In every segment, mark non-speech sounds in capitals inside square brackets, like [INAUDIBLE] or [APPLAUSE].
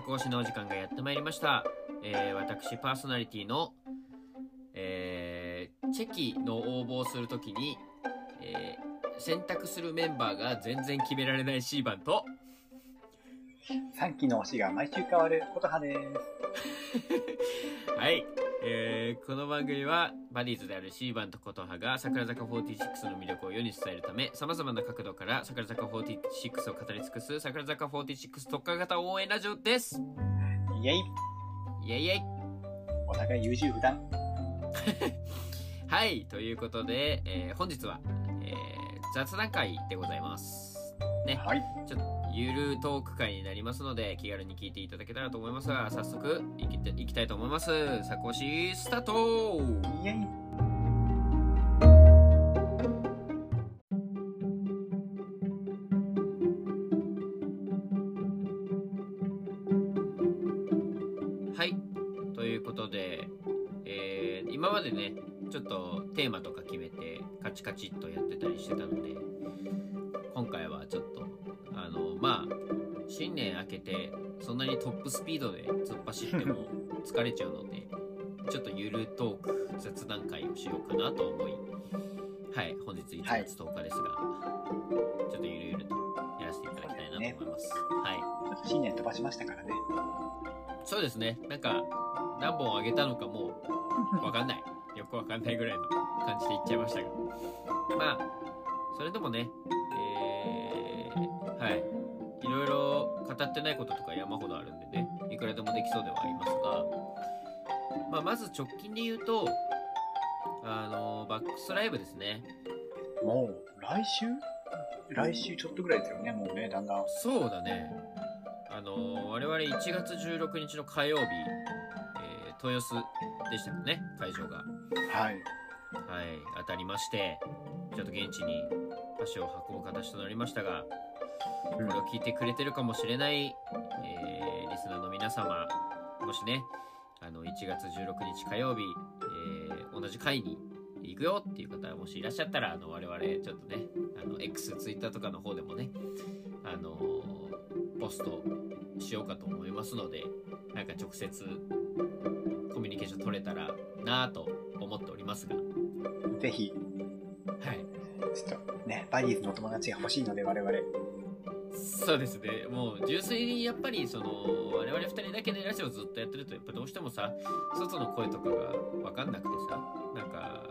作押しのお時間がやってまいりました。えー私、パーソナリティの、えーチェキの応募をするときに、えー選択するメンバーが全然決められないシーバンと、3期の推しが毎週変わることはです。[LAUGHS] はい、えーこの番組はバディーズであるシーバンと琴葉が桜坂46の魅力を世に伝えるためさまざまな角度から桜坂46を語り尽くす桜坂46特化型応援ラジオです。イェイ。イエイイエイ。お互い優柔不断。[LAUGHS] はいということで、えー本日は、えー雑談会でございます。ね。はい。ちょっとゆるトーク会になりますので気軽に聞いていただけたらと思いますが早速いきいきたいと思います。サコシスタート。イェイ。新年明けて、そんなにトップスピードで突っ走っても [LAUGHS] 疲れちゃうので、ちょっとゆるトーク、雑談会をしようかなと思い、はい、本日1月10日ですが、ちょっとゆるゆるとやらせていただきたいなと思います。はい。新年飛ばしましたからね。そうですね。なんか、何本あげたのかもう、わかんない。[LAUGHS] よくわかんないぐらいの感じで言っちゃいましたが。まあ、それでもね、えー、はいろ語ってないこととか山ほどあるんでね、いくらでもできそうではありますが、まあ、まず直近で言うと、あの、バックスライブですね。もう、来週？来週ちょっとぐらいですよね、もうね、だんだん。そうだね。あの我々1月16日の火曜日、えー豊洲でしたかね、会場が。はい。はい、当たりまして、ちょっと現地に足を運ぶ形となりましたが、これを聞いてくれてるかもしれない、えーリスナーの皆様、もしね、あの1月16日火曜日、えー同じ会に行くよっていう方もしいらっしゃったら、あの我々ちょっとね、あの X、Twitter とかの方でもね、あのポストしようかと思いますので、なんか直接コミュニケーション取れたらなぁと思っておりますが、ぜひ、はい。ちょっとね、バディーズのお友達が欲しいので、我々。そうですね。もう純粋にやっぱりその我々二人だけでラジオずっとやってるとやっぱどうしてもさ外の声とかが分かんなくてさなんか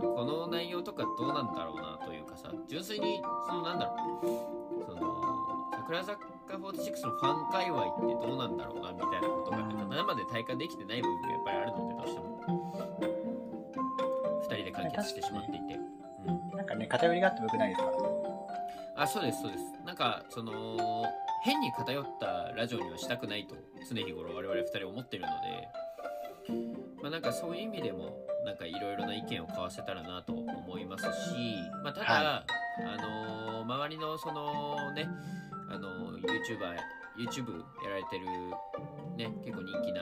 この内容とかどうなんだろうなというかさ純粋にそのなんだろうその桜坂46のファン界隈ってどうなんだろうなみたいなことがなんか生で体感できてない部分がやっぱりあるのでどうしても二人で完結してしまっていて。うんなんかね、偏りがあってもよくないですから。あそうですそうですなんかその変に偏ったラジオにはしたくないと常日頃我々2人思ってるのでまあなんかそういう意味でもなんかいろいろな意見を交わせたらなと思いますしまあただ、はあのー周りのそのねあの YouTuber YouTube やられてるね結構人気な、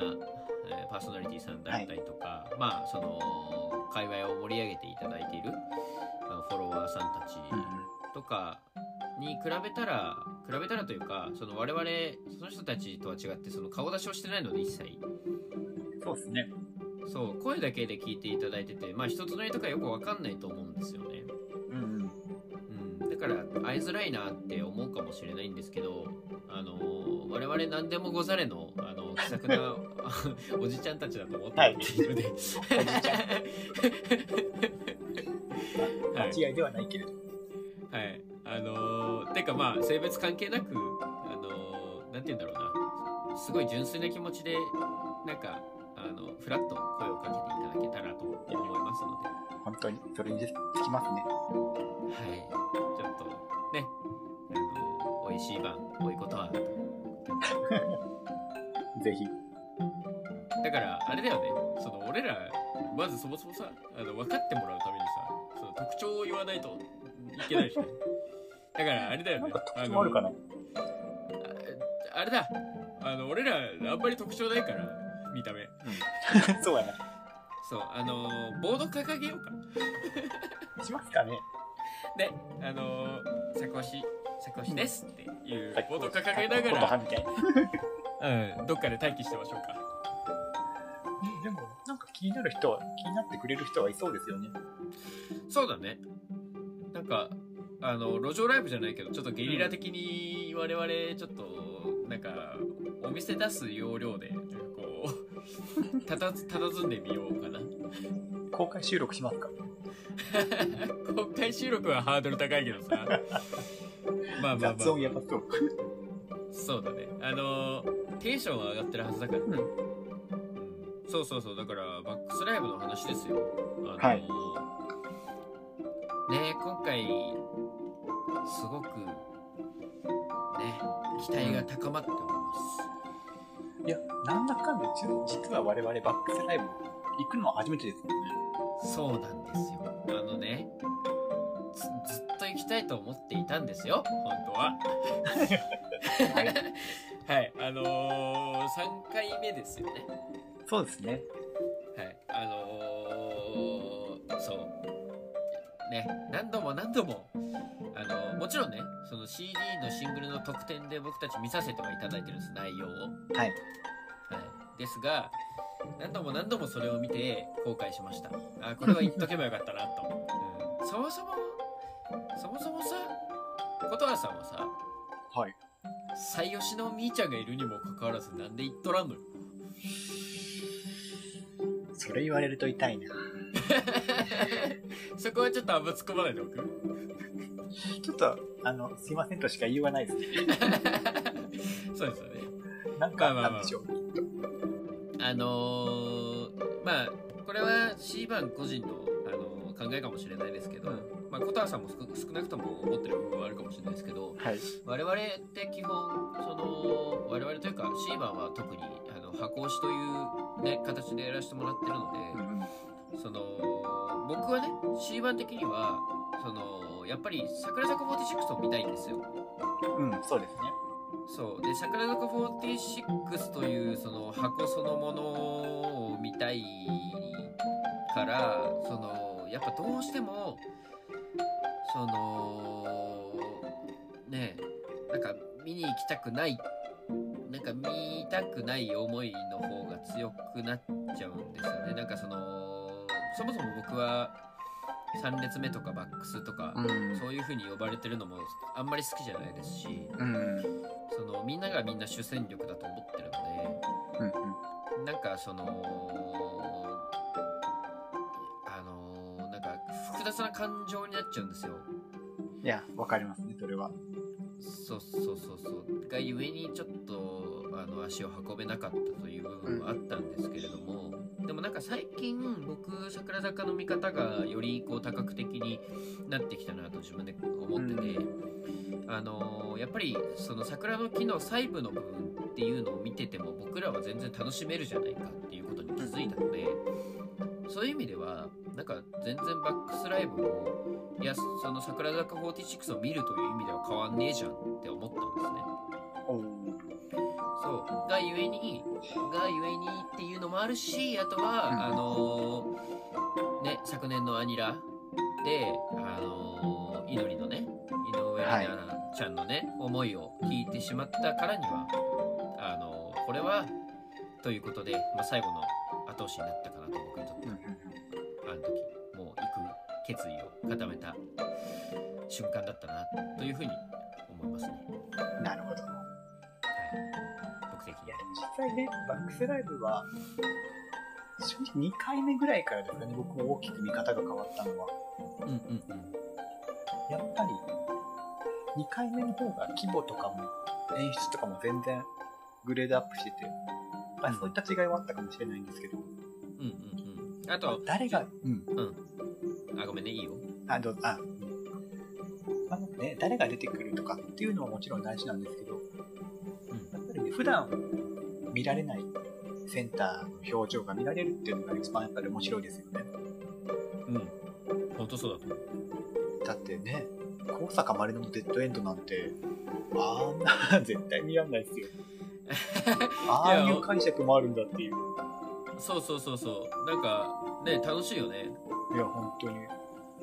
えーパーソナリティさんだったりとか、まあその界隈を盛り上げていただいているフォロワーさんたちうんうん。に比べたら比べたらというかその我々その人たちとは違ってその顔出しをしてないので一切そうですね。そう声だけで聞いていただいててまあ一つ乗りとかよくわかんないと思うんですよね、うんうん。うん、だから会いづらいなって思うかもしれないんですけどあの我々何でもござれのあの気さくな [LAUGHS] おじちゃんたちだと思っているので、はい [LAUGHS] 間違いではないけれど。はい。あのー、てかまあ、性別関係なく、あのー、なんて言うんだろうな。すごい純粋な気持ちで、なんか、あの、フラッと声をかけていただけたらと思いますので、本当に、それにつきますね。はい。ちょっと、ね、あの、美味しい晩、こういうことは、[LAUGHS] ぜひ。だから、あれだよね、その、俺ら、まずそもそもさ、あの、分かってもらうためにさ、その特徴を言わないといけない。だから、あれだよねあるかな？ああれだあの俺らあんまり特徴ないから見た目 [LAUGHS] そうやな。そうあのーボード掲げようかしますかね？であのー、サコシ坂越ですっていうボードを掲げながら。うん、どっかで待機してましょうか。でも、なんか気になる人は、気になってくれる人はいそうですよね。そうだね。なんか、あの、路上ライブじゃないけど、ちょっとゲリラ的に我々、ちょっと、なんか、お店出す要領で、こう、[LAUGHS] たたず、たたずんでみようかな。公開収録しますか？[LAUGHS] 公開収録はハードル高いけどさ。まあまあまあ、雑音やばそう。そうだね。あのー、テンションは上がってるはずだからね。うんそうそうそう。だから、バックスライブの話ですよ。あのーはいね今回、すごく、ね、期待が高まっております。いや、なんだかんだ、実実は我々バックスライブ行くのは初めてですもんね。そうなんですよ。あのね、ずずっと行きたいと思っていたんですよ、本当は。はい [LAUGHS] はい、あのー、3回目ですよね。そうですね。はい、あのー、そう。ね、何度も何度も、あのーもちろんね、その CD のシングルの特典で僕たち見させてはいただいてるんです、内容を。はい。はい。ですが、何度も何度もそれを見て後悔しました。あ、これは言っとけばよかったなと。[LAUGHS] うん、そもそも、そもそもさ、琴葉さんはさ、はい。最吉のみーちゃんがいるにもかかわらずなんで言っとらんのよ。それ言われると痛いな。[LAUGHS] そこはちょっとあんま突っ込まないでおく？ちょっと、あの、すいませんとしか言いようがないですね。[LAUGHS] そうですよね。なんかあったんでしょう？あのー、まあ、これは C 番個人の、あのー考えかもしれないですけど、うんまあ、小田さんも少少なくとも思ってる部分はあるかもしれないですけど、はい。我々って基本、その、我々というか C 番は特に、あの、箱押しというね、形でやらせてもらってるので、うんその僕はね C 版的にはそのやっぱり桜坂46を見たいんですよ。うん、そうですね。そう。で桜坂46というその箱そのものを見たいからそのやっぱどうしてもそのねなんか見に行きたくないなんか見たくない思いの方が強くなっちゃうんですよねなんかそのそもそも僕は3列目とかバックスとか、んそういう風に呼ばれてるのもあんまり好きじゃないですしうん。そのみんながみんな主戦力だと思ってるうん。のでなんかそのあのなんか複雑な感情になっちゃうんですよいや、わかりますね、それは。そうそうそうそう。がゆえにちょっとあの足を運べなかったという部分はあったんですけれども、でもなんか最近僕桜坂の見方がよりこう多角的になってきたなと自分で思ってて、あのやっぱりその桜の木の細部の部分っていうのを見てても僕らは全然楽しめるじゃないかっていうことに気づいたので、そういう意味ではなんか全然バックスライブもいやその桜坂46を見るという意味では変わんねえじゃんって思ったんですね。そう。がゆえにがゆえにっていうのもあるしあとは、うん。あのーね昨年のアニラであのー、祈りのね井上里奈ちゃんのね、思いを聞いてしまったからにはあのーこれはということで、まあ、最後の後押しになったかなと僕にとってうんうんあの時もう行く決意を固めた瞬間だったなというふうに思いますね。うん。なるほど。はい、僕的に実際ね、バックスライブは、正直2回目ぐらいからですかね、僕も大きく見方が変わったのは。うんうんうんやっぱり、2回目の方が規模とかも、演出とかも全然グレードアップしてて、まあそういった違いはあったかもしれないんですけど、うんうんうん。あと、誰が、うん、あ、ごめんね、いいよ。あ、どうぞ、あ、あね、誰が出てくるとかっていうのはもちろん大事なんですけど、やっぱりね、普段見られないセンターの表情が見られるっていうのが一番やっぱり面白いですよね。うん。うん。本当そうだと思う。だってね、高坂まりのデッドエンドなんて、あんな、絶対見らんないですよ。[LAUGHS] ああいう解釈もあるんだっていう。そうそうそうそう。なんか、ね、楽しいよね。いや、本当に。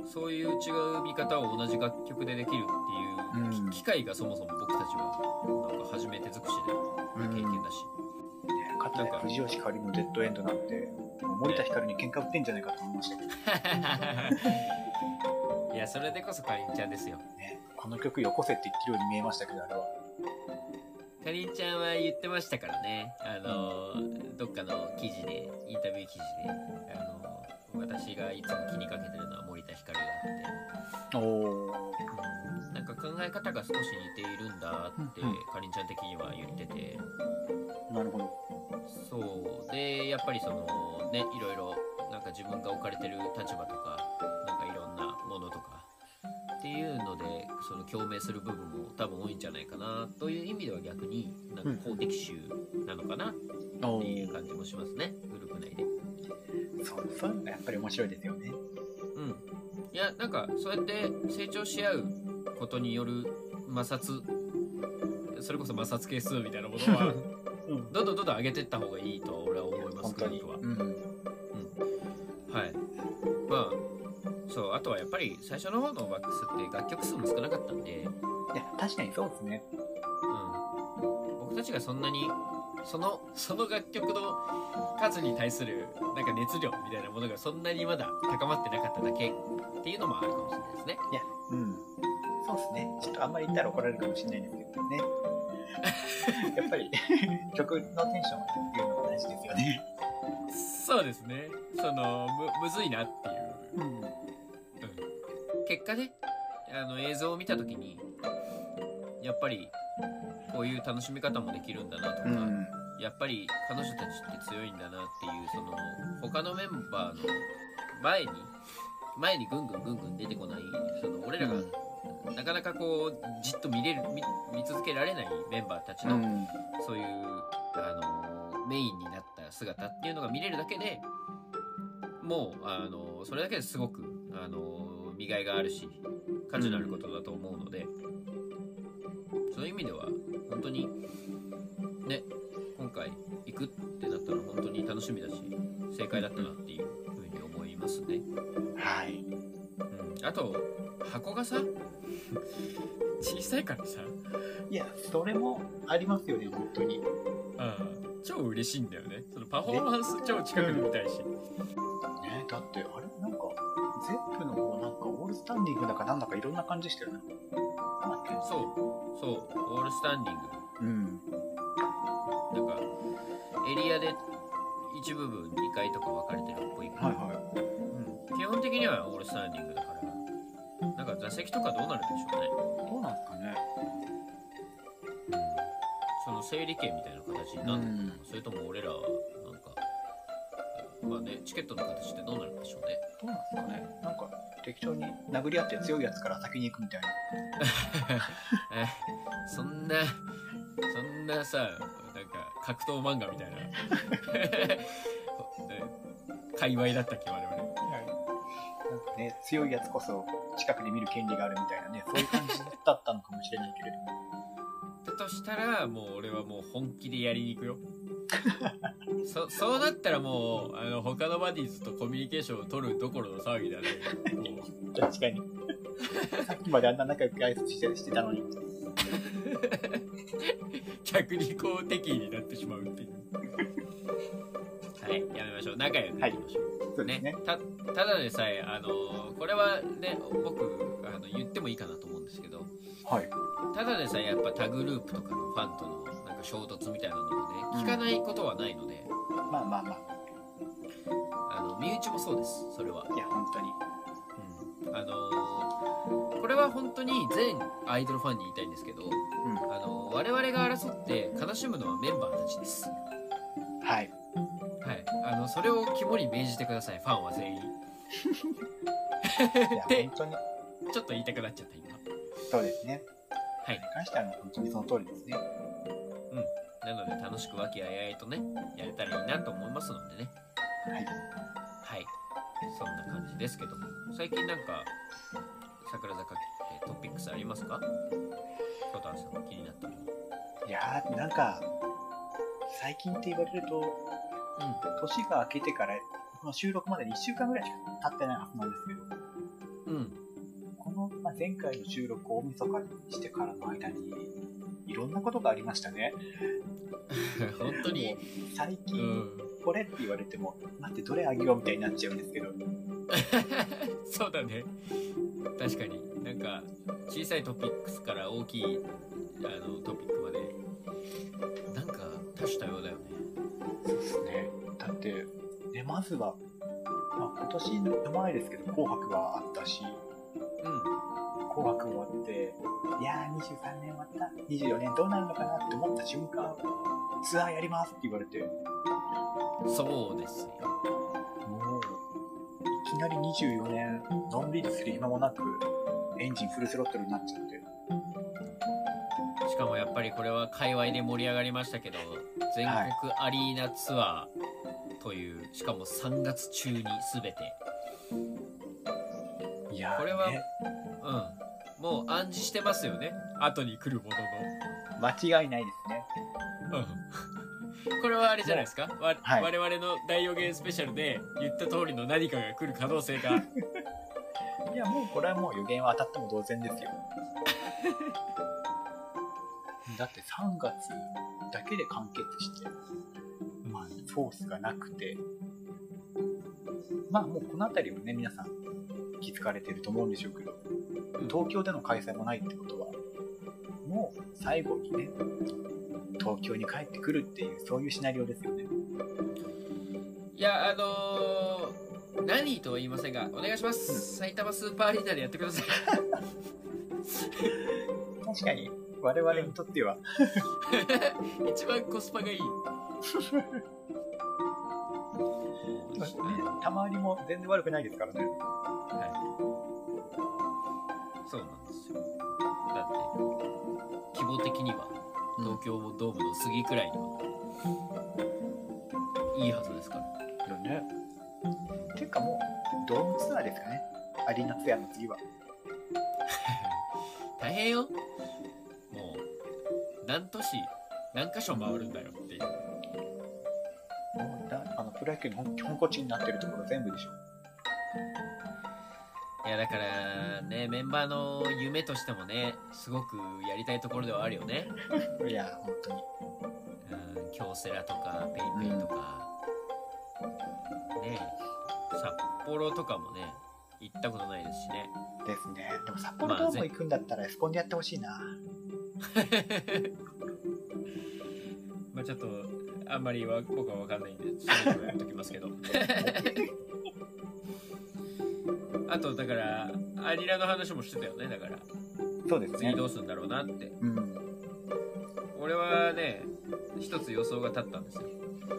そういう違う見方を同じ楽曲でできるっていう、うん機会がそもそも僕たちはなんか初めて尽くしで経験だし、ねかつて藤吉香りのデッドエンドなんて、森田ひかるに喧嘩売ってんじゃないかと思いましたけど、[LAUGHS] いやそれでこそかりんちゃんですよね、この曲よこせって言ってるように見えましたけど、あれは。かりんちゃんは言ってましたからね。あのどっかの記事でインタビュー記事であの私がいつも気にかけてるのは森田ひかるがあって。おー。なんか考え方が少し似ているんだってかりんちゃん的には言ってて。なるほど。そう。でやっぱりそのねいろいろなんか自分が置かれてる立場とかなんかいろんなものとかっていうのでその共鳴する部分も多分多いんじゃないかなという意味では逆になんか公的集なのかなおっていうー感じもしますねグループ内で。そうそういうのがやっぱり面白いですよね。うん、いやなんかそうやって成長し合うことによる摩擦それこそ摩擦係数みたいなものはうん。どんどんどんどん上げていった方がいいとは俺は思います。グループは。うん。はい。まあ、そう、あとはやっぱり最初の方のバックスって楽曲数も少なかったんで、うん、いや、確かにそうですね。僕たちがそんなに、その、[LAUGHS] その楽曲の数に対する、なんか熱量みたいなものがそんなにまだ高まってなかっただけっていうのもあるかもしれないですね。いや、うん。そうですね。ちょっとあんまり言ったら怒られるかもしれないんですけどね。[LAUGHS] やっぱり [LAUGHS] 曲のテンションっていうのが大事ですよね。そうですね。その、む、むずいなっていう。うん。結果ねあの映像を見た時にやっぱりこういう楽しみ方もできるんだなとか、うん。やっぱり彼女たちって強いんだなっていうその他のメンバーの前に前にぐんぐんぐんぐん出てこないその俺らがなかなかこうじっと見れる見見続けられないメンバーたちの、うん。そういうあのメインになった姿っていうのが見れるだけでもうあのそれだけですごくあの見がいがあるし価値のあることだと思うので、そういう意味では本当にね今回行くってなったら本当に楽しみだし正解だったなっていうふうに思いますね。はい。うん、あと箱がさ [LAUGHS] 小さいからさ、いや、それもありますよね、本当に。うん、超嬉しいんだよねそのパフォーマンス超近くで見たいし。ね、だって、あれンディングだかなんだかいろんな感じでしたよね。なそう、そう、オールスタンディング。うん。なんか、エリアで一部分2階とか分かれてるっぽいけど、はいはうん、基本的にはオールスタンディングだから、なんか座席とかどうなるんでしょうね。い。どうなんですかね。その整理券みたいな形になるのかな、うんそれとも俺らは、なんか、まあね、チケットの形ってどうなるんでしょうね。どうなんですかね。なんか、適当に殴り合って強いやつから先に行くみたいな。[LAUGHS] えそんな、そんなさ、なんか格闘漫画みたいな、[LAUGHS] ね界隈だったっけ、我々。なんかね、強いやつこそ近くで見る権利があるみたいなね、そういう感じだったのかもしれないけれど。[LAUGHS] だとしたら、もう俺はもう本気でやりに行くよ。そ [LAUGHS] そうなったらもうあの他のバディーズとコミュニケーションを取るどころの騒ぎだね。も [LAUGHS] う確かに。さっきまであんな仲良く挨拶してしてたのに。[LAUGHS] 逆にこう敵意になってしまうっていう。はい、やめましょう。仲良くいきましょう。そうですね。たただでさえ、あのこれはね、僕あの言ってもいいかなと思うんですけど、はい。ただでさえやっぱ他グループとかのファンとのなんか衝突みたいなのがね、聞かないことはないので、まあまあまあの身内もそうです、それは。あ。いや、本当に。うんあのーこれは本当に全アイドルファンに言いたいんですけど、うん。あの我々が争って悲しむのはメンバーたちです。はい。はい、あのそれを肝に銘じてください、ファンは全員。いや、で本当に。ちょっと言いたくなっちゃった、今。そうですね。はいに関してはもう本当にその通りですね。なので楽しく和気あいあいとね、やれたらいいなと思いますのでね。はい。はい。そんな感じですけども。最近なんか、桜坂えートピックスありますか？小田さん気になったもの。いやー、なんか、最近って言われると、う年が明けてから、この収録までに1週間ぐらいしか経ってないはずなんですけど、ん。うんこの、まあ、前回の収録を大晦日にしてからの間に、いろんなことがありましたね。[LAUGHS] 本当に。最う近、ん。これって言われても、待って、どれあげようみたいになっちゃうんですけど、[LAUGHS] そうだね。確かに。なんか小さいトピックスから大きいあのトピックまで。なんか多種多様だよね。そうですね。だって、ね、まずは、まあ、今年の前ですけど、紅白があったし、う紅白終わって、いやー、23年終わった、24年どうなるのかなって思った瞬間、ツアーやりますって言われて、んそうですよ。もう、いきなり24年、のんびりする暇もなく、エンジンフルスロットルになっちゃって、しかもやっぱりこれは界隈で盛り上がりましたけど全国アリーナツアーという、しかも3月中に全て。いやー、これはね、うんもう暗示してますよね。後に来るもの間違いないですね。のうん。これはあれじゃないですか、わはい。我々の大予言スペシャルで言った通りの何かが来る可能性が。[LAUGHS] いや、もうこれはもう予言は当たっても同然ですよ。[LAUGHS] だって3月だけで完結して、まあ、フォースがなくて、まあもうこの辺りをね、皆さん気づかれてると思うんでしょうけど、東京での開催もないってことは、もう最後にね、東京に帰ってくるっていう、そういうシナリオですよね。いやあのー、何とは言いませんがお願いします、埼玉スーパーアリーナでやってください。[LAUGHS] 確かに、我々にとっては、[LAUGHS] 一番コスパがいい。ね、玉りも全然悪くないですからね。はい。そうなんですよ。だって、規模的には、東京ドームの杉くらいには、いいはずですから。よね。ていうかもう、ドームツアーですかね。アリーナツアーの次は。[LAUGHS] 大変よ。もう、何都市、何箇所回るんだよっていう。もうだあのプロ野球の本本拠地になってるところ全部でしょ。いや、だから、ね、メンバーの夢としてもね、すごくやりたいところではあるよね。いや、本当に。うん、京セラとか、 PayPay とか、ね、札幌とかもね、行ったことないですしね。ですね。でも札幌ドーム行くんだったらエスコンでやってほしいな。[LAUGHS] まあちょっとあんまりは僕は分かんないんでそれぞれやっときますけど [LAUGHS] あとだからアニラの話もしてたよねだからそうですね。次どうするんだろうなってうん。俺はね一つ予想が立ったんですよ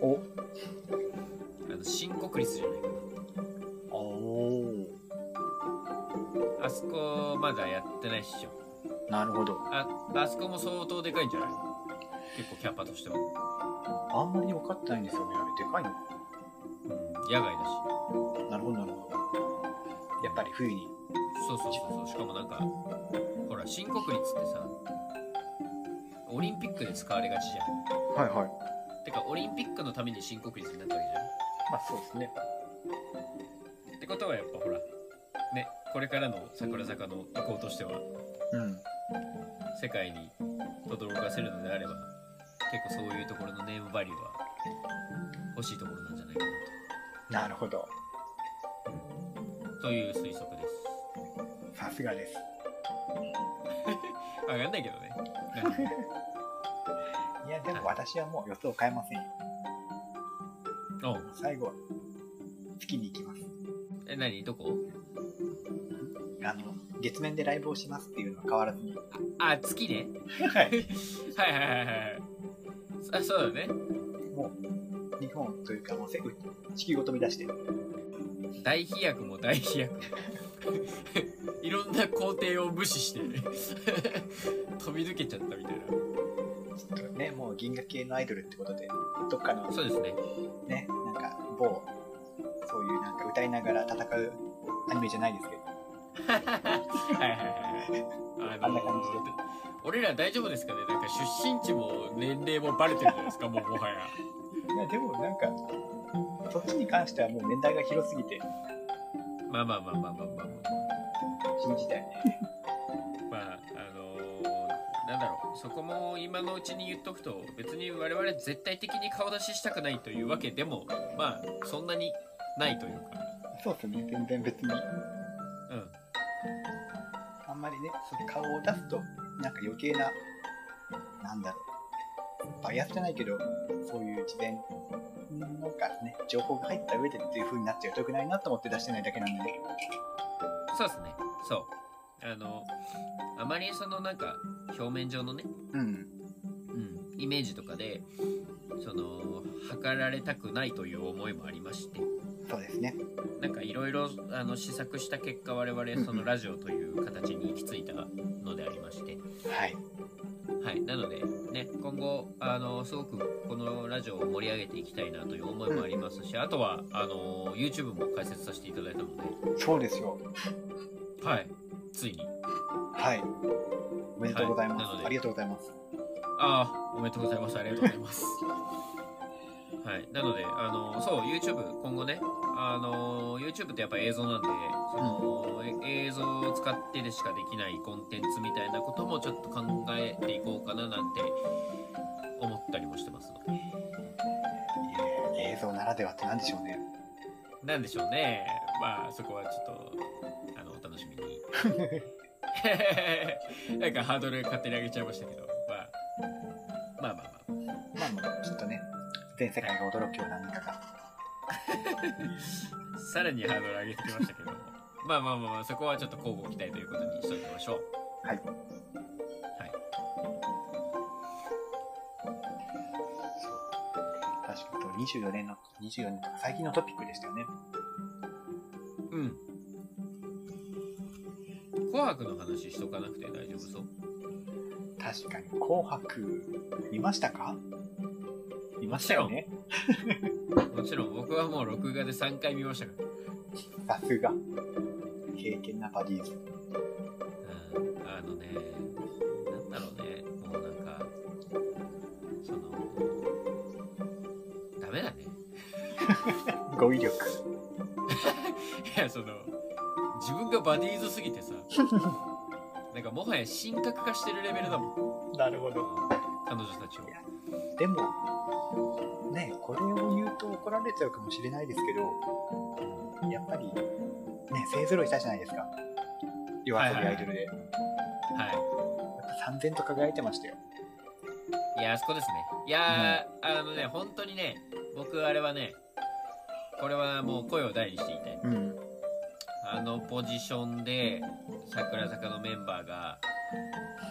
お、あの新国立じゃないか。なあそこまだやってないっしょなるほど。ああそこも相当でかいんじゃない？結構キャパとしては、あんまり分かってないんですよね。あれ、でかいのうん、野外だしなるほど、なるほど。やっぱり冬に。そうそうそうそうしかもなんかほら新国立ってさオリンピックで使われがちじゃんはいはい。てかオリンピックのために新国立になったわけじゃんまあそうですね。ってことはやっぱほらねこれからの桜坂の意向としてはうん。世界に轟かせるのであれば結構そういうところのネームバリューは欲しいところなんじゃないかななるほど。とという推測ですさすがです。[LAUGHS] わかんないけどね [LAUGHS] いや、でも私はもう予想変えませんよ。お最後は、月に行きます。え何？どこ？あの、月面でライブをしますっていうのは変わらずに。あ月ねはい。[LAUGHS] はいはいはいはいあそうだねもう、日本というか、もうせ地球を飛び出して、大飛躍も大飛躍。[LAUGHS] いろんな工程を無視して [LAUGHS] 飛び抜けちゃったみたいちょっとね、もう銀河系のアイドルってことで、どっかのなそうですね。ね、なんか某、そういうなんか歌いながら戦うアニメじゃないですけど、[LAUGHS] はいはいはいはい。ああんな感じで。俺ら大丈夫ですかね？なんか出身地も年齢もバレてるじゃないですかもうもはや。いや、でもなんか、そっちに関してはもう年代が広すぎて、まあまあまあまあまあまあまあ。信じたよね。[LAUGHS] まああのーなんだろう。そこも今のうちに言っとくと別に我々絶対的に顔出ししたくないというわけでもまあそんなにないというか。そうですね、全然別に。うん。あんまりね、そう顔を出すと、なんか余計な、なんだろう、バイアスじゃないけど、そういう事前、なんかね、情報が入った上でっていう風になっちゃうと良くないなと思って出してないだけなんで、そうですね。そう。あのあまりそのなんか表面上のね、うん、うん、イメージとかでその測られたくないという思いもありましてそうですね。なんかいろいろあの試作した結果我々そのラジオという形に行き着いたのでありまして、はい。はい、なのでね今後あのすごくこのラジオを盛り上げていきたいなという思いもありますし、あとはあの YouTube も開設させていただいたのそうですよ。で、はい、ついにはい。おめでとうございます。はいありがとうございます。ああおめでとうございます。ありがとうございます。[LAUGHS] はい。なのであのそう YouTube 今後ねあの YouTube ってやっぱ映像なんでその、え映像を使ってでしかできないコンテンツみたいなこともちょっと考えていこうかななんて思ったりもしてますので。映像ならではって何でしょうね。なんでしょうね。まあそこはちょっとあのお楽しみに。[LAUGHS] なんかハードル勝手に上げちゃいましたけど、まあ、まあまあまあまあまあ、きっとね、全世界が驚くような何かが。[LAUGHS] さらにハードル上げてきましたけどもまあまあまあまあそこはちょっと交互期待ということにしときましょうはい。はいそう。確かに、24年の、24年とか最近のトピックでしたよね。うん紅白の話しとかなくて大丈夫そう？確かに、紅白、見ましたか？見ましたよね。もちろん僕はもう録画で3回見ましたからさすが。経験なバディーズ。うんあのね、なんだろうね、もうなんか、その、ダメだね。[LAUGHS] 語彙力。[LAUGHS] いや、その、自分がバディーズすぎてさ、[LAUGHS] なんかもはや神格化してるレベルだもん、なるほど。彼女たちを。でも、ね、これを言うと怒られちゃうかもしれないですけど、やっぱり、ね、勢ぞろいしたじゃないですか。夜遊びアイドルで。やっはぱ三千と輝いてましたよ。い。いや、あそこですね。いやー、あのね、本当にね、僕あれはね、これはもう声を大にしていて、うん。あのポジションで桜坂のメンバーが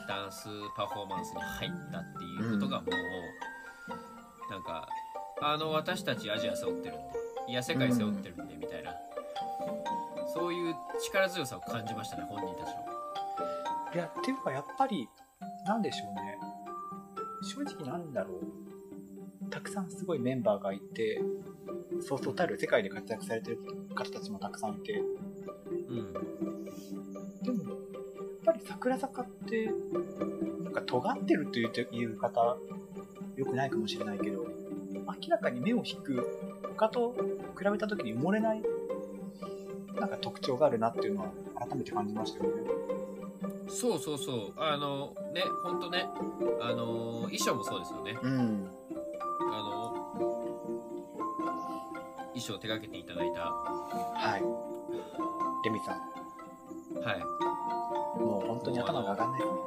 ダンスパフォーマンスに入ったっていうことがもう、なんかあの私たちアジア背負ってるんでいや世界背負ってるんでみたいな、そういう力強さを感じましたね本人たちのいや、っていうかやっぱり、なんでしょうね。正直なんだろう。たくさんすごいメンバーがいて、そうそうたる世界で活躍されてる方たちもたくさんいて、うんでも、やっぱり桜坂って、なんか尖ってるといういう方、よくないかもしれないけど、明らかに目を引く、他と比べた時に埋もれない、なんか特徴があるなっていうのは改めて感じましたよね。そうそうそうあのねほんとねあの衣装もそうですよねうん。あの衣装を手掛けていただいたはい。レミさん、はいもう本当に頭が上がんないですね。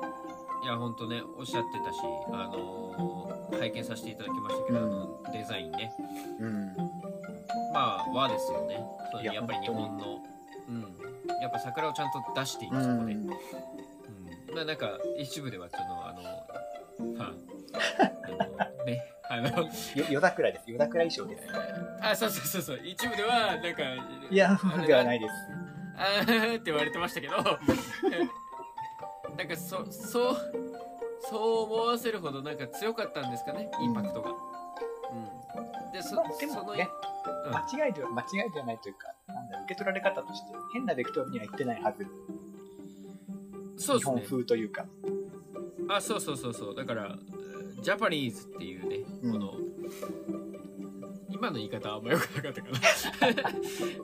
いや、ほんとね、おっしゃってたし、あのー拝見させていただきましたけど、うんあのデザインね。うん。まあ、和ですよね。そういややっぱり日本の。うん。やっぱ桜をちゃんと出していく、そこで。うん。まあ、なんか、一部では、その、あの、はあ、[LAUGHS] あの、ね、あの、よ夜桜です。夜桜衣装です。あ、そうそうそうそう、一部では、なんか、いや、ではないです。あ [LAUGHS] ーって言われてましたけど、[LAUGHS] なんかそ、そう、そう思わせるほどなんか強かったんですかね、インパクトが。うん。で、そ、まあでもね、うん間違いでは、間違いではないというか、なんだ受け取られ方として、変なベクトルには言ってないはず。日本そうですね。風というか。あ、そうそうそうそう。だから、ジャパニーズっていうね、うんこの、今の言い方はあんま良くなかったかな。[LAUGHS]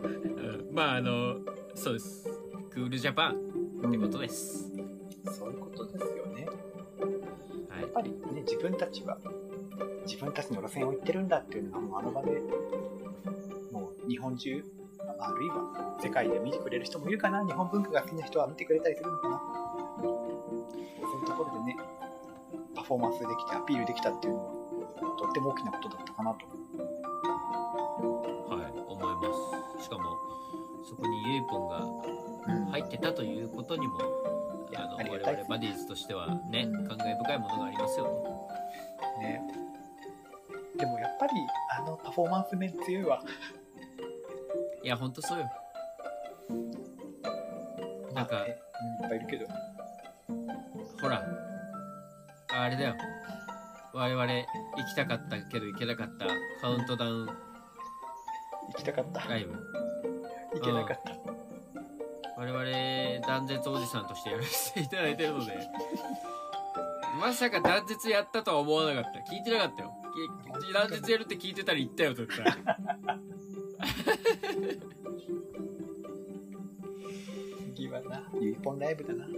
うん、まあ、あの、そうです。クールジャパン。ってことです。そういうことですよね。はいやっ。ぱりね、自分たちは、自分たちの路線を行ってるんだっていうのがもうあの場で、もう日本中、まああるいは世界で見てくれる人もいるかな、日本文化が好きな人は見てくれたりするのかな。そういうところでね、パフォーマンスできてアピールできたっていうのは、とっても大きなことだったかなと。はそこにゆいぽんが入ってたということにも、いやあの我々バディーズとしてはね、うん感慨深いものがありますよね。ね。でもやっぱり、あのパフォーマンス面強いわ。いや、ほんとそうよ。なんかいっぱいいるけど。ほら、あれだよ。我々行きたかったけど行けなかったカウントダウン行きたかった。ライブ。行けなかった。我々断絶おじさんとしてやらせていただいてるので、まさか断絶やったとは思わなかった。聞いてなかったよ。き断絶やるって聞いてたら行ったよ、絶対。次はな、ゆいぽんライブだな。い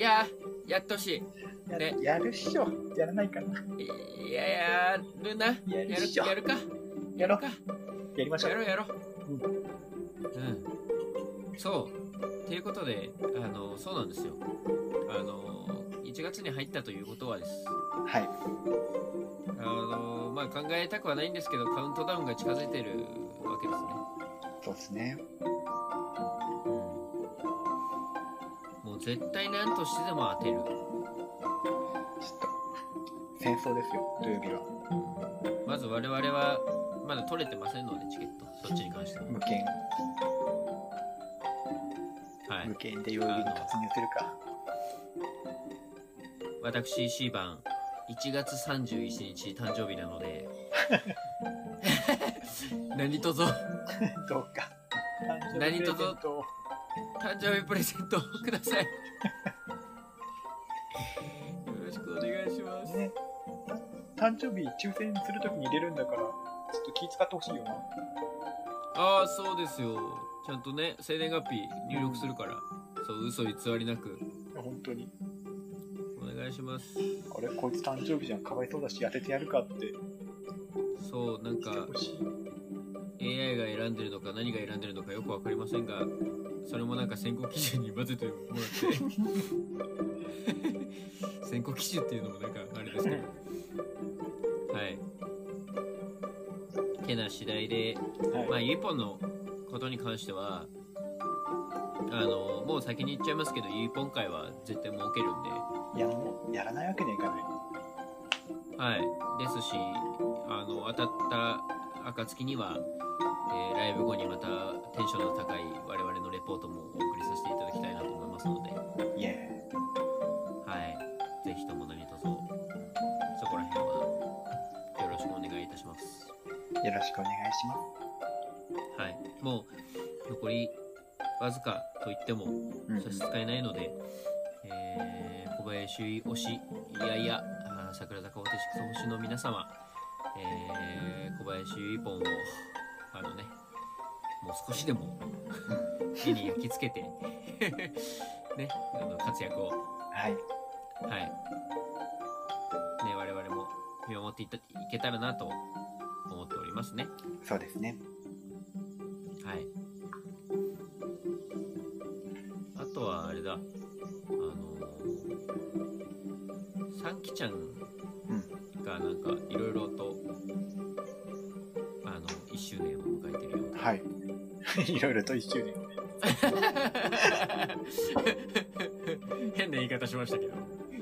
やー、やってほしや,、ねやるっしょ。やらないかな。い。いや、やるな。ややるるっしょ。やるか。やろうか。やりましょう。やろうやろう。うんうん。そう。っていうことで、あの、そうなんですよ。あの、1月に入ったということはです。はい。あの、まあ、考えたくはないんですけど、カウントダウンが近づいてるわけですね。そうですね。うん。もう絶対何としてでも当てる。ちょっと、戦争ですよ、土曜日は。まず我々は、まだ取れてませんので、チケット。そっちに関しては。無権、はい無。権で曜日に突入するか。私 C 番1月31日誕生日なので [LAUGHS] 何とぞどうか。何とぞ誕生日プレゼントを誕生日プレゼントをくださいよろしくお願いしますね。誕生日抽選するときに入れるんだから、ちょっと気遣ってほしいよな。ああそうですよちゃんとね生年月日入力するからそう嘘偽りなく本当に。お願いしますあれ、こいつ誕生日じゃん、かわいそうだし、当ててやるかって。そうなんか。AI が選んでるのか何が選んでるのかよく分かりませんがそれもなんか選考基準に混ぜてもらって [LAUGHS] 選考基準っていうのもなんかあれですけどはいてな次第ではい。まあゆいぽんのことに関してはあのもう先に言っちゃいますけどゆいぽん会は絶対設けるんでいや、やらないわけにはいかない。はい、ですしあの当たった暁には、えーライブ後にまたテンションの高い我々のレポートもお送りさせていただきたいなと思いますので、イエはい、ぜひとも何卒そこら辺はよろしくお願いいたします。よろしくお願いします。はい、もう残りわずかといってもうん差し支えないので、えー小林推しいやいや桜坂46推しの皆様、えー小林ゆいぽんをあのねもう少しでも [LAUGHS] 絵に焼き付けて [LAUGHS] ねあの活躍をはい。はいね我々も見守っていったいけたらなと思っておりますねそうですね。はい。あとはあれだ、あのー、サンキちゃんがなんかいろいろと、あの、1周年を迎えてるような。はい。いろいろと一周年。[LAUGHS] 変な言い方しましたけど。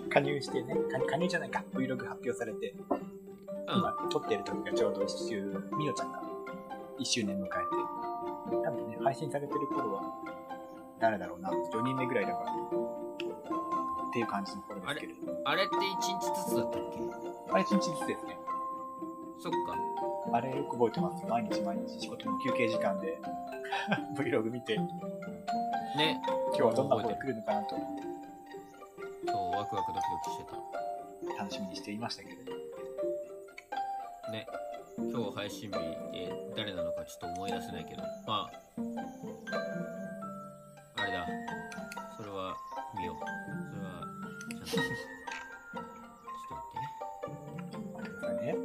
加入してね、加加入じゃないか、Vlog 発表されて、今撮ってる時がちょうど一周、みのちゃんが一周年迎えて、配信されてる頃は、誰だろうな、4人目ぐらいだから、っていう感じの頃ですけれど。あれって1日ずつだったっけ？あれ、一日ずつですね。そっか。あれよく覚えてますよ。毎日毎日仕事の休憩時間で [LAUGHS] Vlog 見て、今ね。日はどんなことが来るのかなとそう、ワクワクドキドキして楽しみにしていましたけれど。た。ね。今日配信日で誰なのかちょっと思い出せないけど。まああれだ。それは見よう。それはちゃんと。ちょっと待って。これね。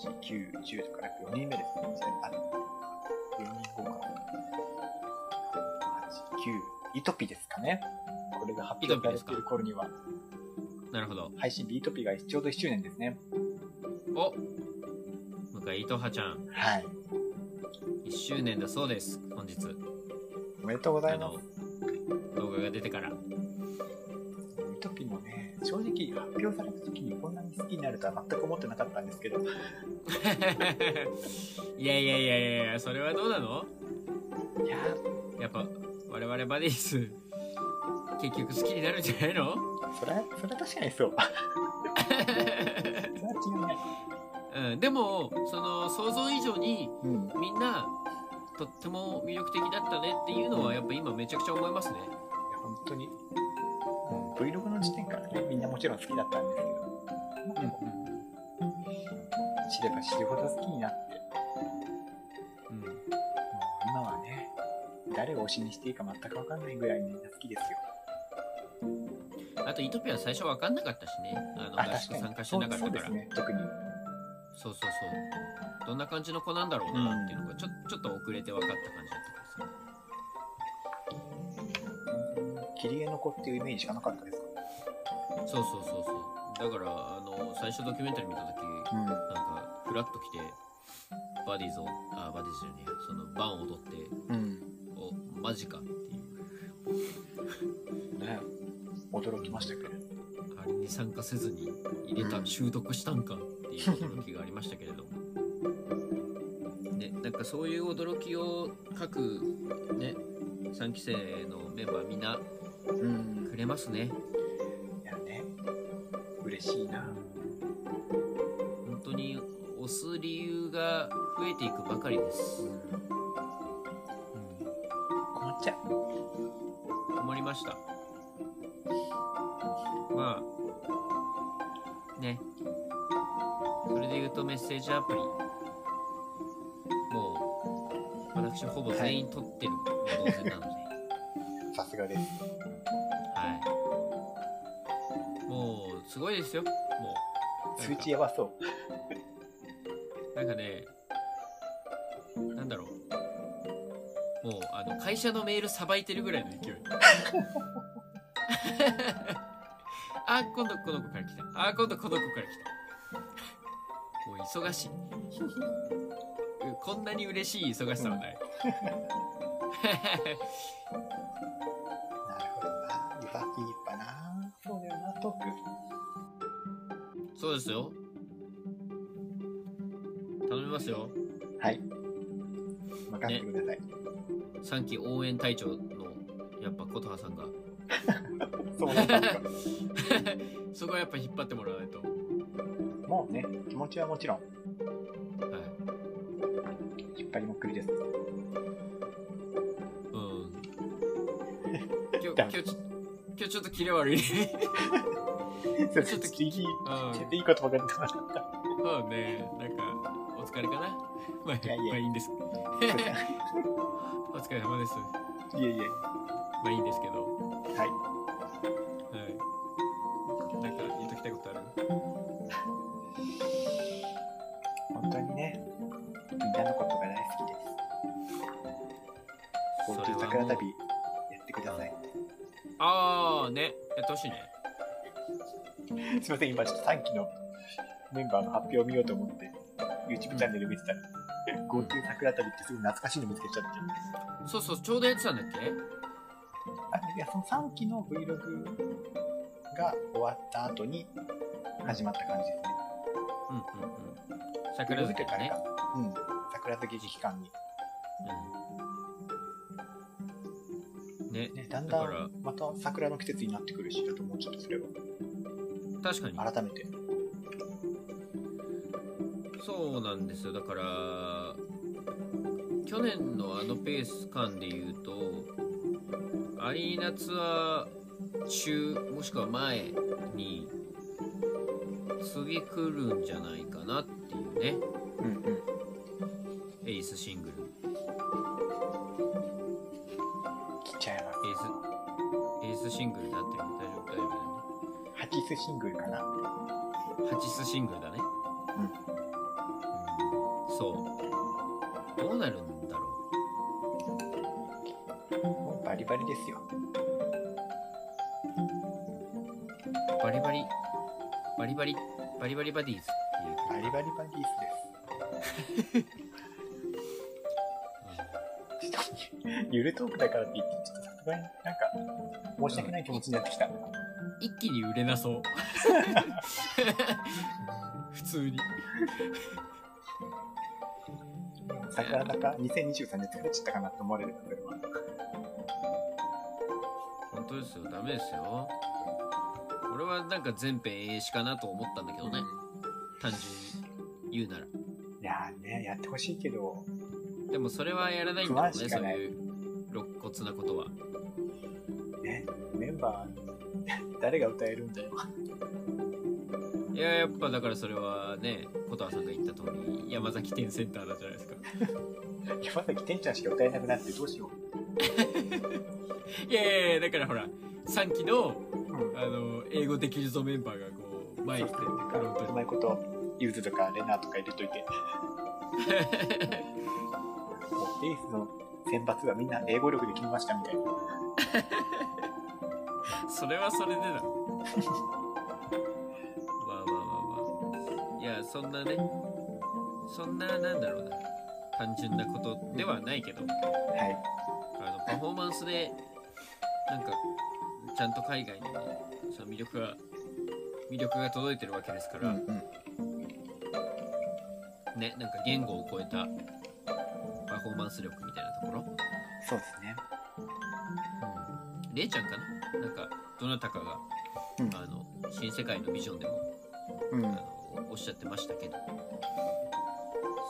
78910とかね4人目です。ねあ4人後か。89イトピですかね。これが発表されている頃には。なるほど。配信日イトピがちょうど1周年ですね。お向井糸葉ちゃん、はい。1周年だそうです。本日。おめでとうござあいますの。、動画が出てから。イトピもね、正直発表された時にこんなに好きになるとは全く思ってなかったんですけど、[LAUGHS] いやいやいやいやいや、それはどうなの？いややっぱ、我々バディース、結局好きになるんじゃないの？ー、それは、それは確かにそう。[LAUGHS] それは違いない。うん、でも、その、想像以上に、うん。みんな、とっても魅力的だったねっていうのは、やっぱ今めちゃくちゃ思いますね。いや本当に、うん、Vlog の時点からね、みんなもちろん好きだったんですけど、まあでも、知れば知るほど好きになって、うん。もう今はね、誰を推しにしていいか全く分かんないぐらいみんな好きですよ。あと、イトピア最初分かんなかったしね。あの、あ、合。宿参加してなかったから。そうそうそう。どんな感じの子なんだろうなっていうのが、ちょちょっと遅れて分かった感じだったからさ。切り絵の子っていうイメージしかなかったですか？そうそうそうそう。だから、あの、最初ドキュメンタリー見たとき、うん。なんか、フラッと来て、バディーズを、あ、バディーズじゃねその、バンを踊って、うん。お、マジかっていう。ね驚きましたけど。あれに参加せずに入れた、うん習得したんかいう驚きがありましたけれども。ね、なんかそういう驚きを各ね、3期生のメンバーみんなうん。くれますね。いやね、嬉しいな。本当に押す理由が増えていくばかりです。うん。困っちゃう。困りました。まあ、それで言うとメッセージアプリ。もう、私ほぼ全員取ってる同然なので、さすがです。はい。もう、すごいですよ。もう。数値やばそう。なんかね、なんだろう。もう、あの、会社のメールさばいてるぐらいの勢い。[LAUGHS] あ、今度この子から来た。あ、今度この子から来た。忙しい。うんこんなに嬉しい忙しさはない。なるほどな。な。そうだよな、トーク。そうですよ。頼みますよ。はい。任せてください。3期応援隊長の、やっぱ琴葉さんが。[LAUGHS] そうなん。[LAUGHS] そこはやっぱ引っ張ってもらわないと。もうね、気持ちはもちろん、はい。引っ張りまくりです。うん。今日、[LAUGHS] 今日ちょ、今日ちょっとキレ悪い。[LAUGHS] ちょっといい、ちょうん。いいことばかった。そうね。なんか、お疲れかな？まあ、いやいやまあいいんです。[LAUGHS] お疲れ様です。いえいえ。まあいいんですけど。すいません、今ちょっと3期のメンバーの発表を見ようと思って、YouTube チャンネル見てたら、GoTo 桜旅ってすごい懐かしいの見つけちゃって。そうそう、ちょうどやってたんだっけ？あ、いや、その3期の Vlog が終わった後に始まった感じですね。うんうんうん。桜漬けだね。うん。桜漬け期間に。うん。ね。ね、だんだんまた桜の季節になってくるし、だと思うちょっとそれは。確かに。改めて。そうなんですよ。だから、去年のあのペース感で言うと、アリーナツアー中、もしくは前に、次来るんじゃないかなっていうね、うんうん。エースシングスシングルかな。ハチスシングルだねうんうんそうどうなるんだろもうバリバリですよ。うバリバリバリバリバリバリバディーズっていう曲バリバリバディースです。[LAUGHS] ちょっとゆるトークだからって言って、ちょっとさすがになんか、申し訳ない気持ちになってきた。一気に売れなそう。[LAUGHS] 普通に。桜坂2023年疲れちゃったかなって思われるそれは。本当ですよ。ダメですよ。俺はなんか全編英詞かなと思ったんだけどね。単純に言うなら。いやーね、やってほしいけど、でもそれはやらないんだろうねそういう肋骨なことは。ね、メンバー、誰が歌えるんだよ。いややっぱだからそれはね琴葉さんが言った通り山崎店センターなんじゃないですか [LAUGHS] 山崎天ちゃんしか歌えなくなってどうしよ [LAUGHS] いやいやいやだからほら3期のう。うん。あの英語できるぞメンバーがこう前に来てフロントにうまいこと、ユーズとかレナーとか入れといて。[LAUGHS] もうエースの選抜はみんな英語力で決めましたみたいな。それはそれでだ。まあまあまあまあ。いやそんなね。そんななんだろうな。単純なことではないけど。はい。あのパフォーマンスでなんかちゃんと海外にねその魅力が魅力が届いてるわけですから、うんうん。ねなんか言語を超えたパフォーマンス力みたいなところ。そうですね。れいちゃんかな？なんかどなたかがうん。あの新世界のビジョンでもうん。あのおっしゃってましたけど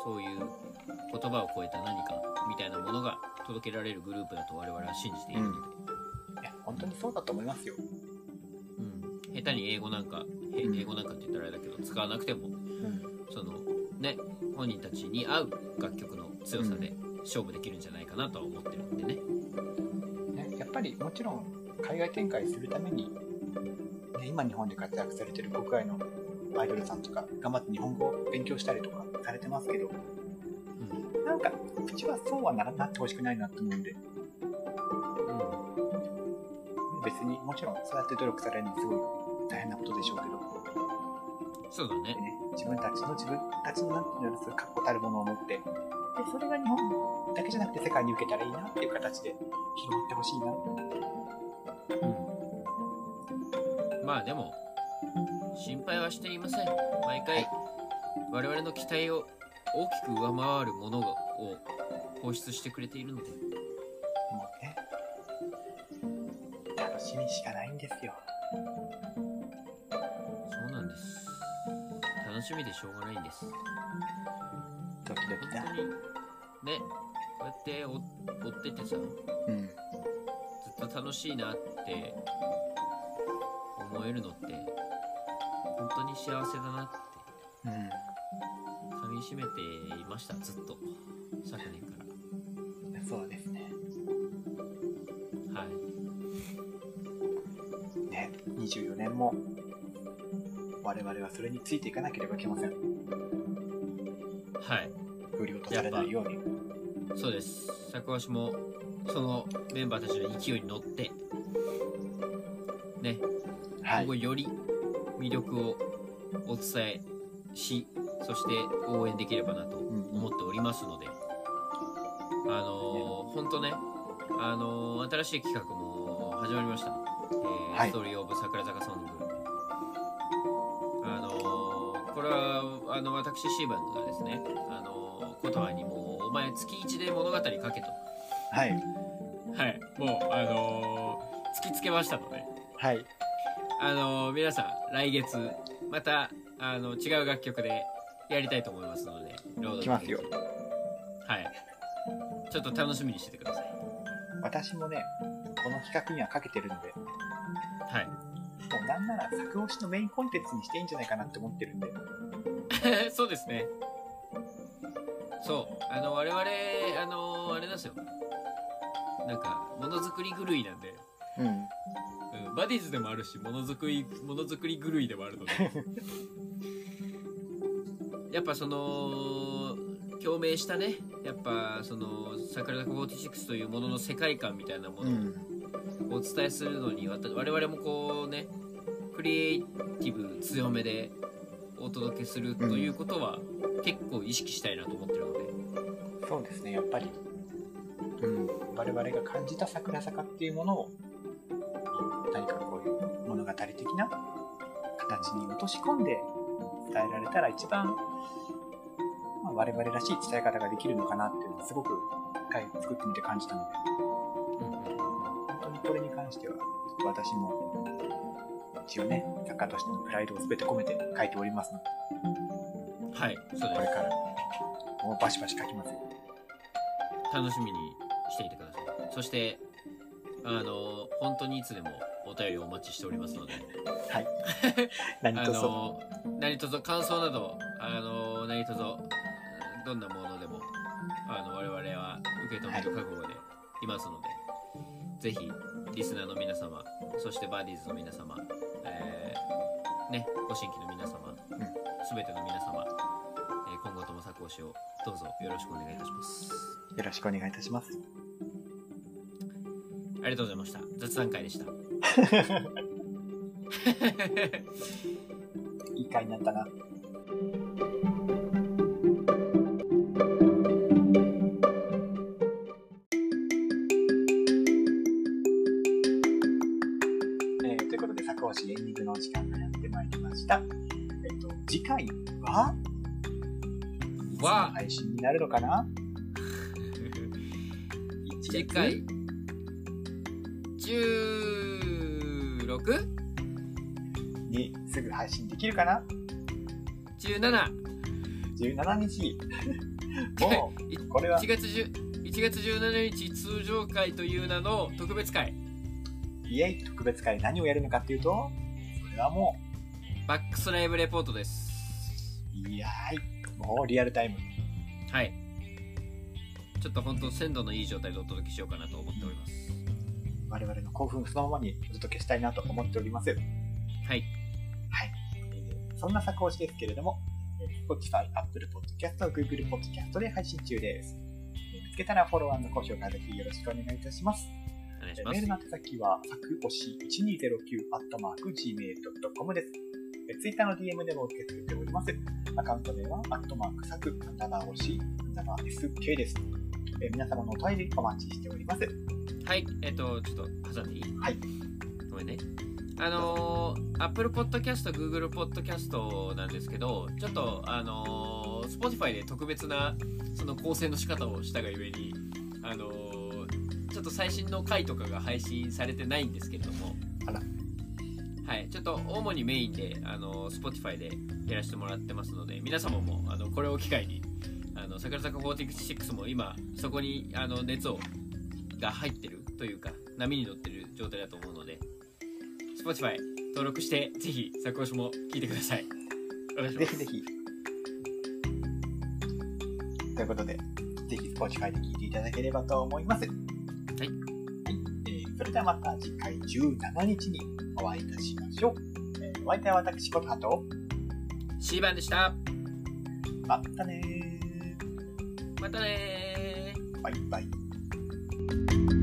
そういう言葉を超えた何かみたいなものが届けられるグループだと我々は信じているので、いや、本当にそうだと思いますよ。うん。下手に英語なんか英語なんかって言ったらあれだけど使わなくてもうん。そのね本人たちに合う楽曲の強さで勝負できるんじゃないかなとは思ってるんでね。ね、やっぱりもちろん海外展開するために、ね、今日本で活躍されてる国外のアイドルさんとか頑張って日本語を勉強したりとかされてますけどうん。なんかうちはそうはならなってほしくないなと思うんで。別にもちろんそうやって努力されるのはすごい大変なことでしょうけど。そうだね。でね、自分たちの自分たちのなんていうのそういう確固たるものを持って。でそれが日本だけじゃなくて世界に受けたらいいなっていう形で広まってほしいなうん。まあでも心配はしていません。毎回、はい我々の期待を大きく上回るものを放出してくれているので。もうね、楽しみしかないんですよ。そうなんです。楽しみでしょうがないんです。ドキドキだ。本。当にねこうやって追追っててさ。ずうん。っと楽しいなって思えるのって本当に幸せだなってうん。噛みしめていましたずっと昨年かそうですね。らはいね、24年も、我々はそれについていかなければいけません。はい振り落とされないように。そうです作橋もそのメンバーたちの勢いに乗ってねはい。今後より魅力をお伝えしそして応援できればなとうん思っておりますので、あのー、ほんとね、あのー新しい企画も始まりました。えーはいストーリーオブ桜坂ソング。あのーこれは、あの、私、シーバンがですね、あのー、琴葉にもう、お前月1で物語書けと。はい。はい、もう、あのー突きつけましたので、はい。あのー皆さん、来月、また、あの、違う楽曲でやりたいと思いますので、ロード来ますよ。はい。ちょっと楽しみにしててください。私もね、この企画にはかけてるので、もはい。うなんなら作押しのメインコンテンツにしていいんじゃないかなって思ってるんで。[LAUGHS] そうですね。そう。あの、我々、あの、あれなんですよ。なんか、ものづくり狂いなんで、うん。うん、バディズでもあるしものづくりものづくり狂いでもあるので [LAUGHS] やっぱその共鳴したねやっぱその桜坂46というものの世界観みたいなものをお伝えするのにわた我々もこうねクリエイティブ強めでお届けするということは結構意識したいなと思ってるので、そうですね、やっぱり。うん。我々が感じた桜坂っていうものを、何かこういう物語的な形に落とし込んで伝えられたら一番、まあ、我々らしい伝え方ができるのかなっていうのはすごく一回作ってみて感じたので、うんうん本当にこれに関しては、私も、一応ね、作家としてのプライドを全て込めて書いておりますので、はいそうこれからもうバシバシ書きますよ。楽しみにしていてくださいそしてあの本当にいつでもお便りをお待ちしておりますのではい。何あとぞ。の何卒感想などあの何卒どんなものでもあの我々は受け止める覚悟でいますので、ぜひリスナーの皆様そしてバーディーズの皆様、えーねご新規の皆様、んすべての皆様、えー今後とも作押しをどうぞよろしくお願いいたしますよろしくお願いいたします。ありがとうございました。雑談会でした。いい回になったな。えーということで、作押しエンディングのお時間がやってまいりました。えっ、と、次回は、わ配信になるのかな？[LAUGHS] 次回配信できるかな ?17 日。[LAUGHS] もう、これは。1月10 1月17日通常会という名の特別会。イエイ特別会何をやるのかっていうと、それはもバックスライブレポートです。う、いやーい、もうリアルタイム。はい。ちょっと本当鮮度のいい状態でお届けしようかなと思っております。我々の興奮そのままにお届けしたいなと思っております。そんな作をしですけれども、えー Spotify、Apple Podcast、Google Podcast で配信中です。えー見つけたらフォロー高評価ぜひよろしくお願いいたします。ますメールの宛先は、作押し 1209-gmail.com です。えー Twitter の DM でも受け付けております。アカウント名は、アットマーク作、アンダーバー押し、アンダーバー SK です。えー皆様のお便りお待ちしております。はいえっ、とちょっと挟んでいい？はい。ごめんねあのー、Apple Podcast、Google Podcast なんですけど、ちょっと、あのー、Spotify で特別な、その構成の仕方をしたがゆえに、あのー、ちょっと最新の回とかが配信されてないんですけれども、あら。はい、ちょっと主にメインで、あのー、Spotify でやらせてもらってますので、皆様も、あの、これを機会に、あの、桜坂46も今、そこに、あの、熱を、が入ってるというか、波に乗ってる状態だと思うので、Spotify 登録して、ぜひ、作押しも聞いてください。お願いします。ぜひぜひ。ということで、ぜひ Spotify で聞いていただければと思います。はい。はいえーそれではまた次回17日にお会いいたしましょう。えーお相手は私、ことはと、C 番でした。またねー。またねー。バイバイ。